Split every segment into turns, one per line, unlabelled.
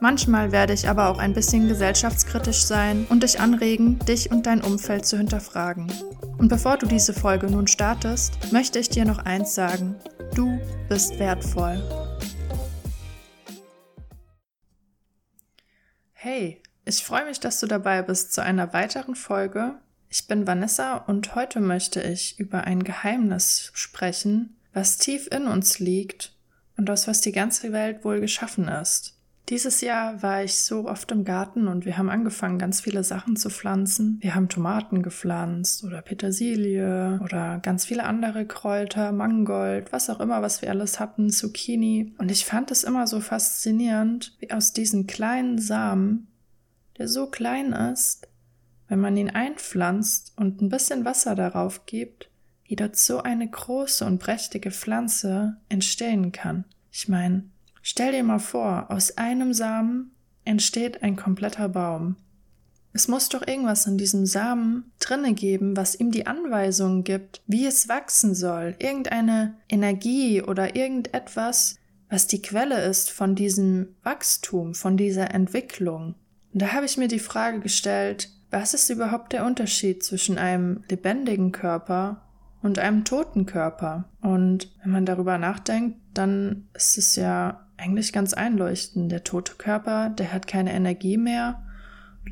Manchmal werde ich aber auch ein bisschen gesellschaftskritisch sein und dich anregen, dich und dein Umfeld zu hinterfragen. Und bevor du diese Folge nun startest, möchte ich dir noch eins sagen. Du bist wertvoll. Hey, ich freue mich, dass du dabei bist zu einer weiteren Folge. Ich bin Vanessa und heute möchte ich über ein Geheimnis sprechen, was tief in uns liegt und aus was die ganze Welt wohl geschaffen ist. Dieses Jahr war ich so oft im Garten und wir haben angefangen, ganz viele Sachen zu pflanzen. Wir haben Tomaten gepflanzt oder Petersilie oder ganz viele andere Kräuter, Mangold, was auch immer, was wir alles hatten, Zucchini. Und ich fand es immer so faszinierend, wie aus diesen kleinen Samen, der so klein ist, wenn man ihn einpflanzt und ein bisschen Wasser darauf gibt, wie dort so eine große und prächtige Pflanze entstehen kann. Ich meine, Stell dir mal vor, aus einem Samen entsteht ein kompletter Baum. Es muss doch irgendwas in diesem Samen drinne geben, was ihm die Anweisung gibt, wie es wachsen soll. Irgendeine Energie oder irgendetwas, was die Quelle ist von diesem Wachstum, von dieser Entwicklung. Und da habe ich mir die Frage gestellt, was ist überhaupt der Unterschied zwischen einem lebendigen Körper und einem toten Körper? Und wenn man darüber nachdenkt, dann ist es ja eigentlich ganz einleuchtend. Der tote Körper, der hat keine Energie mehr.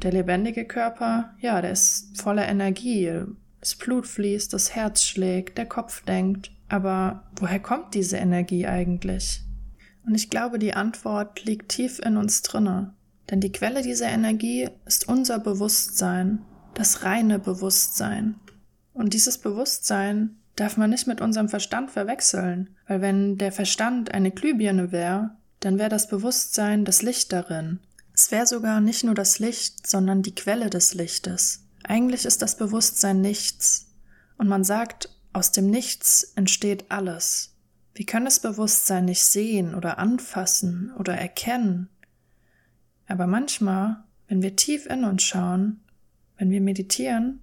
Der lebendige Körper, ja, der ist voller Energie. Das Blut fließt, das Herz schlägt, der Kopf denkt. Aber woher kommt diese Energie eigentlich? Und ich glaube, die Antwort liegt tief in uns drinne. Denn die Quelle dieser Energie ist unser Bewusstsein, das reine Bewusstsein. Und dieses Bewusstsein darf man nicht mit unserem Verstand verwechseln, weil wenn der Verstand eine Glühbirne wäre, dann wäre das Bewusstsein das Licht darin. Es wäre sogar nicht nur das Licht, sondern die Quelle des Lichtes. Eigentlich ist das Bewusstsein nichts. Und man sagt, aus dem Nichts entsteht alles. Wir können das Bewusstsein nicht sehen oder anfassen oder erkennen. Aber manchmal, wenn wir tief in uns schauen, wenn wir meditieren,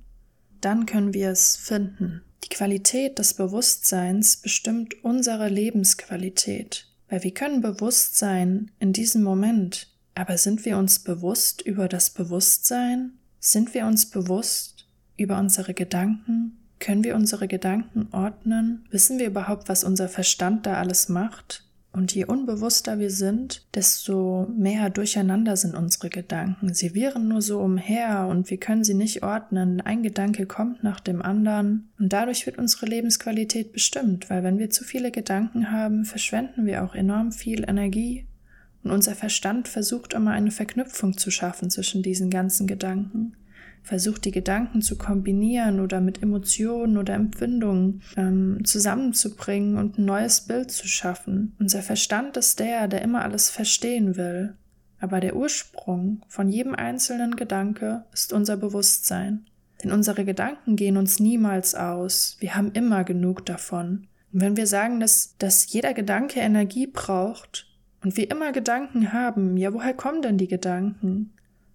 dann können wir es finden. Die Qualität des Bewusstseins bestimmt unsere Lebensqualität, weil wir können bewusst sein in diesem Moment, aber sind wir uns bewusst über das Bewusstsein? Sind wir uns bewusst über unsere Gedanken? Können wir unsere Gedanken ordnen? Wissen wir überhaupt, was unser Verstand da alles macht? Und je unbewusster wir sind, desto mehr durcheinander sind unsere Gedanken. Sie wirren nur so umher und wir können sie nicht ordnen. Ein Gedanke kommt nach dem anderen und dadurch wird unsere Lebensqualität bestimmt, weil wenn wir zu viele Gedanken haben, verschwenden wir auch enorm viel Energie und unser Verstand versucht immer eine Verknüpfung zu schaffen zwischen diesen ganzen Gedanken versucht die Gedanken zu kombinieren oder mit Emotionen oder Empfindungen ähm, zusammenzubringen und ein neues Bild zu schaffen. Unser Verstand ist der, der immer alles verstehen will. Aber der Ursprung von jedem einzelnen Gedanke ist unser Bewusstsein. Denn unsere Gedanken gehen uns niemals aus. Wir haben immer genug davon. Und wenn wir sagen, dass, dass jeder Gedanke Energie braucht und wir immer Gedanken haben, ja, woher kommen denn die Gedanken?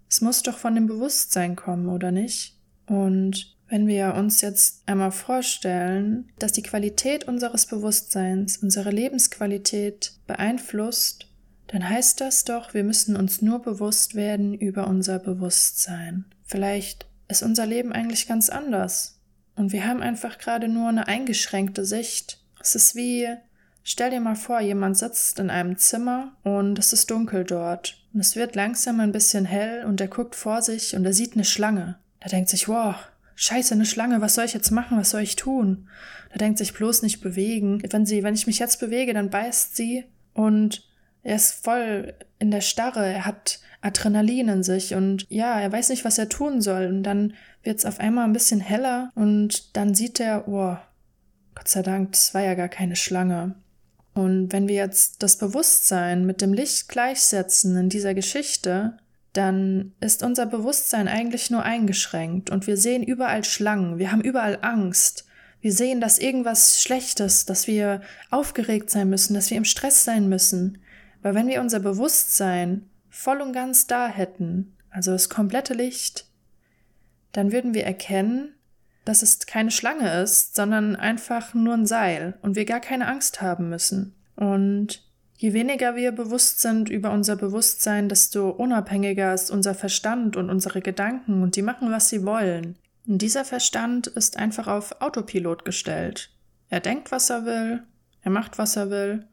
Es muss doch von dem Bewusstsein kommen, oder nicht? Und wenn wir uns jetzt einmal vorstellen, dass die Qualität unseres Bewusstseins unsere Lebensqualität beeinflusst, dann heißt das doch, wir müssen uns nur bewusst werden über unser Bewusstsein. Vielleicht ist unser Leben eigentlich ganz anders. Und wir haben einfach gerade nur eine eingeschränkte Sicht. Es ist wie, stell dir mal vor, jemand sitzt in einem Zimmer und es ist dunkel dort. Und es wird langsam ein bisschen hell und er guckt vor sich und er sieht eine Schlange. Er denkt sich, wow, scheiße, eine Schlange, was soll ich jetzt machen, was soll ich tun? Er denkt sich bloß nicht bewegen. Wenn sie, wenn ich mich jetzt bewege, dann beißt sie und er ist voll in der Starre, er hat Adrenalin in sich und ja, er weiß nicht, was er tun soll. Und dann wird es auf einmal ein bisschen heller und dann sieht er, oh, Gott sei Dank, das war ja gar keine Schlange. Und wenn wir jetzt das Bewusstsein mit dem Licht gleichsetzen in dieser Geschichte, dann ist unser Bewusstsein eigentlich nur eingeschränkt und wir sehen überall Schlangen, wir haben überall Angst, wir sehen, dass irgendwas Schlechtes, dass wir aufgeregt sein müssen, dass wir im Stress sein müssen. Weil wenn wir unser Bewusstsein voll und ganz da hätten, also das komplette Licht, dann würden wir erkennen, dass es keine Schlange ist, sondern einfach nur ein Seil und wir gar keine Angst haben müssen. Und je weniger wir bewusst sind über unser Bewusstsein, desto unabhängiger ist unser Verstand und unsere Gedanken und die machen, was sie wollen. Und dieser Verstand ist einfach auf Autopilot gestellt. Er denkt, was er will, er macht, was er will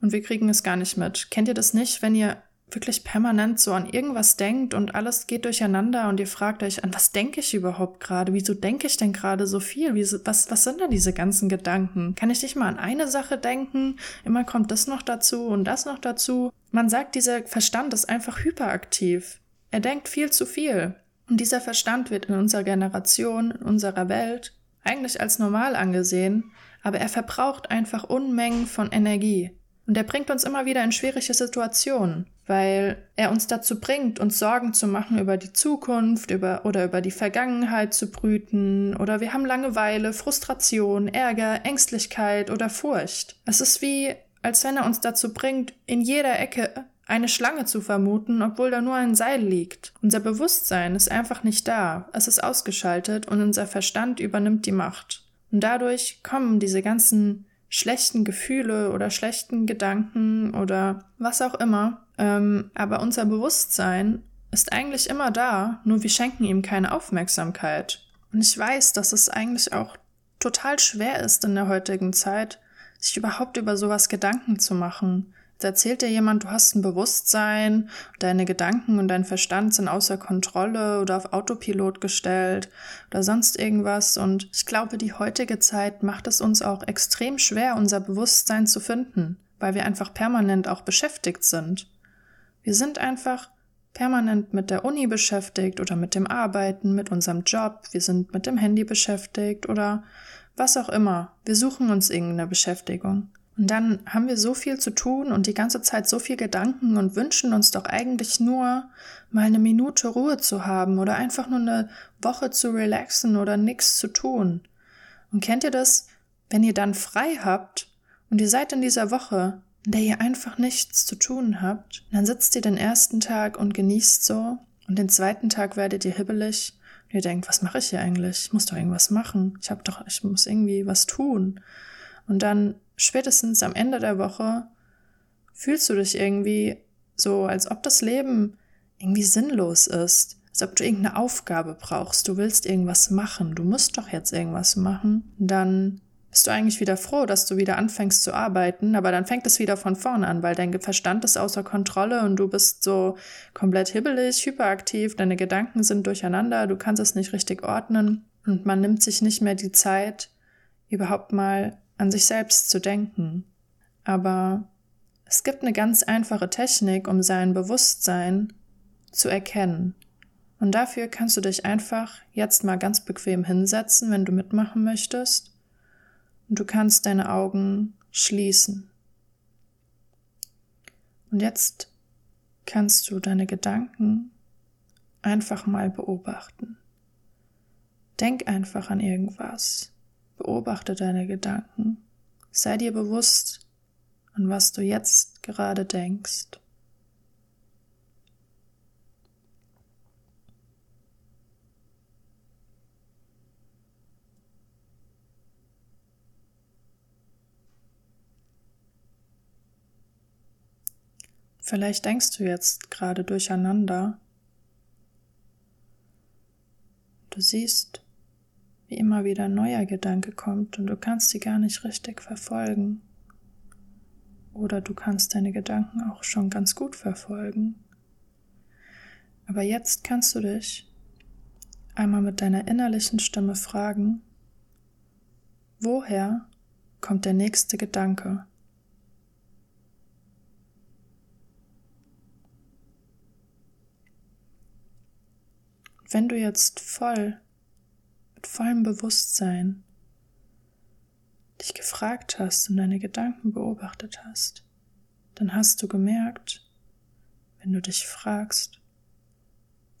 und wir kriegen es gar nicht mit. Kennt ihr das nicht, wenn ihr wirklich permanent so an irgendwas denkt und alles geht durcheinander und ihr fragt euch, an was denke ich überhaupt gerade? Wieso denke ich denn gerade so viel? Wieso, was, was sind denn diese ganzen Gedanken? Kann ich nicht mal an eine Sache denken? Immer kommt das noch dazu und das noch dazu. Man sagt, dieser Verstand ist einfach hyperaktiv. Er denkt viel zu viel. Und dieser Verstand wird in unserer Generation, in unserer Welt eigentlich als normal angesehen, aber er verbraucht einfach Unmengen von Energie. Und er bringt uns immer wieder in schwierige Situationen, weil er uns dazu bringt, uns Sorgen zu machen über die Zukunft über, oder über die Vergangenheit zu brüten, oder wir haben Langeweile, Frustration, Ärger, Ängstlichkeit oder Furcht. Es ist wie, als wenn er uns dazu bringt, in jeder Ecke eine Schlange zu vermuten, obwohl da nur ein Seil liegt. Unser Bewusstsein ist einfach nicht da, es ist ausgeschaltet und unser Verstand übernimmt die Macht. Und dadurch kommen diese ganzen schlechten Gefühle oder schlechten Gedanken oder was auch immer. Ähm, aber unser Bewusstsein ist eigentlich immer da, nur wir schenken ihm keine Aufmerksamkeit. Und ich weiß, dass es eigentlich auch total schwer ist in der heutigen Zeit, sich überhaupt über sowas Gedanken zu machen. Da erzählt dir jemand, du hast ein Bewusstsein, deine Gedanken und dein Verstand sind außer Kontrolle oder auf Autopilot gestellt oder sonst irgendwas. Und ich glaube, die heutige Zeit macht es uns auch extrem schwer, unser Bewusstsein zu finden, weil wir einfach permanent auch beschäftigt sind. Wir sind einfach permanent mit der Uni beschäftigt oder mit dem Arbeiten, mit unserem Job, wir sind mit dem Handy beschäftigt oder was auch immer. Wir suchen uns irgendeine Beschäftigung. Und dann haben wir so viel zu tun und die ganze Zeit so viel Gedanken und wünschen uns doch eigentlich nur, mal eine Minute Ruhe zu haben oder einfach nur eine Woche zu relaxen oder nichts zu tun. Und kennt ihr das, wenn ihr dann frei habt und ihr seid in dieser Woche, in der ihr einfach nichts zu tun habt, dann sitzt ihr den ersten Tag und genießt so und den zweiten Tag werdet ihr hibbelig und ihr denkt, was mache ich hier eigentlich? Ich muss doch irgendwas machen. Ich habe doch, ich muss irgendwie was tun. Und dann spätestens am Ende der Woche fühlst du dich irgendwie so, als ob das Leben irgendwie sinnlos ist, als ob du irgendeine Aufgabe brauchst, du willst irgendwas machen, du musst doch jetzt irgendwas machen, dann bist du eigentlich wieder froh, dass du wieder anfängst zu arbeiten, aber dann fängt es wieder von vorne an, weil dein Verstand ist außer Kontrolle und du bist so komplett hibbelig, hyperaktiv, deine Gedanken sind durcheinander, du kannst es nicht richtig ordnen und man nimmt sich nicht mehr die Zeit, überhaupt mal an sich selbst zu denken. Aber es gibt eine ganz einfache Technik, um sein Bewusstsein zu erkennen. Und dafür kannst du dich einfach jetzt mal ganz bequem hinsetzen, wenn du mitmachen möchtest. Und du kannst deine Augen schließen. Und jetzt kannst du deine Gedanken einfach mal beobachten. Denk einfach an irgendwas. Beobachte deine Gedanken. Sei dir bewusst, an was du jetzt gerade denkst. Vielleicht denkst du jetzt gerade durcheinander. Du siehst, wie immer wieder ein neuer Gedanke kommt und du kannst sie gar nicht richtig verfolgen. Oder du kannst deine Gedanken auch schon ganz gut verfolgen. Aber jetzt kannst du dich einmal mit deiner innerlichen Stimme fragen, woher kommt der nächste Gedanke? Wenn du jetzt voll mit vollem Bewusstsein dich gefragt hast und deine Gedanken beobachtet hast, dann hast du gemerkt, wenn du dich fragst,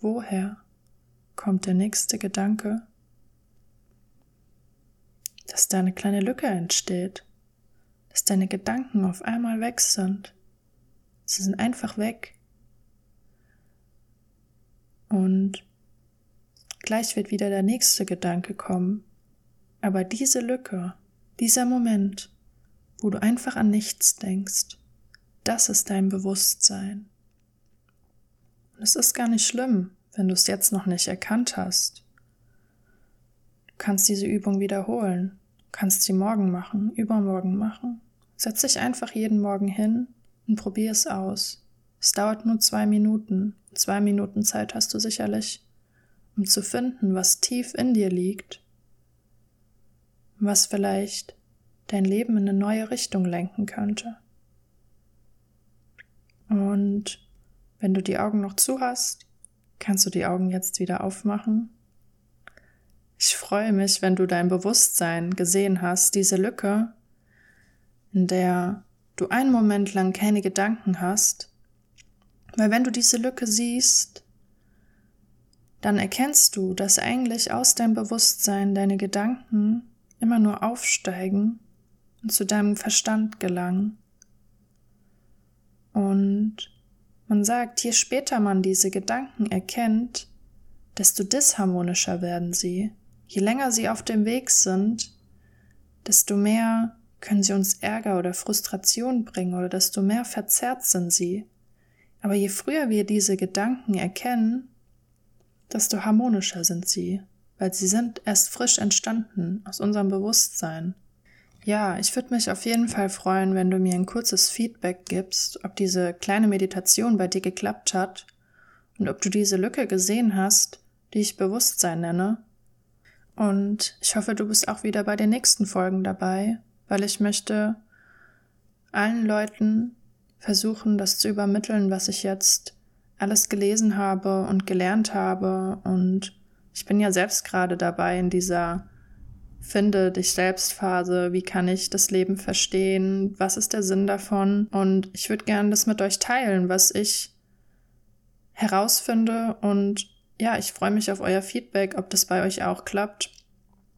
woher kommt der nächste Gedanke, dass da eine kleine Lücke entsteht, dass deine Gedanken auf einmal weg sind. Sie sind einfach weg. Und gleich wird wieder der nächste Gedanke kommen. Aber diese Lücke, dieser Moment, wo du einfach an nichts denkst, das ist dein Bewusstsein. Und es ist gar nicht schlimm, wenn du es jetzt noch nicht erkannt hast. Du kannst diese Übung wiederholen, du kannst sie morgen machen, übermorgen machen. Setz dich einfach jeden Morgen hin und probier es aus. Es dauert nur zwei Minuten. Zwei Minuten Zeit hast du sicherlich, um zu finden, was tief in dir liegt, was vielleicht dein Leben in eine neue Richtung lenken könnte. Und wenn du die Augen noch zu hast, kannst du die Augen jetzt wieder aufmachen. Ich freue mich, wenn du dein Bewusstsein gesehen hast, diese Lücke, in der du einen Moment lang keine Gedanken hast, weil wenn du diese Lücke siehst, dann erkennst du, dass eigentlich aus deinem Bewusstsein deine Gedanken immer nur aufsteigen und zu deinem Verstand gelangen. Und man sagt, je später man diese Gedanken erkennt, desto disharmonischer werden sie. Je länger sie auf dem Weg sind, desto mehr können sie uns Ärger oder Frustration bringen oder desto mehr verzerrt sind sie. Aber je früher wir diese Gedanken erkennen, desto harmonischer sind sie, weil sie sind erst frisch entstanden aus unserem Bewusstsein. Ja, ich würde mich auf jeden Fall freuen, wenn du mir ein kurzes Feedback gibst, ob diese kleine Meditation bei dir geklappt hat und ob du diese Lücke gesehen hast, die ich Bewusstsein nenne. Und ich hoffe, du bist auch wieder bei den nächsten Folgen dabei, weil ich möchte allen Leuten versuchen, das zu übermitteln, was ich jetzt alles gelesen habe und gelernt habe. Und ich bin ja selbst gerade dabei in dieser Finde dich selbst Phase. Wie kann ich das Leben verstehen? Was ist der Sinn davon? Und ich würde gerne das mit euch teilen, was ich herausfinde. Und ja, ich freue mich auf euer Feedback, ob das bei euch auch klappt.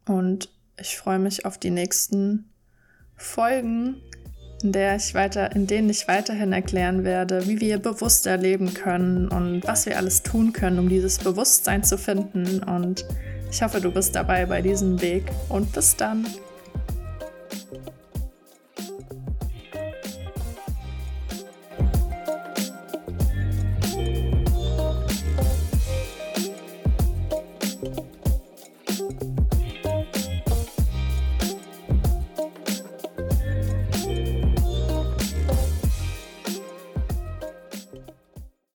Und ich freue mich auf die nächsten Folgen in der ich weiter, in denen ich weiterhin erklären werde, wie wir bewusster leben können und was wir alles tun können, um dieses Bewusstsein zu finden. Und ich hoffe, du bist dabei bei diesem Weg und bis dann.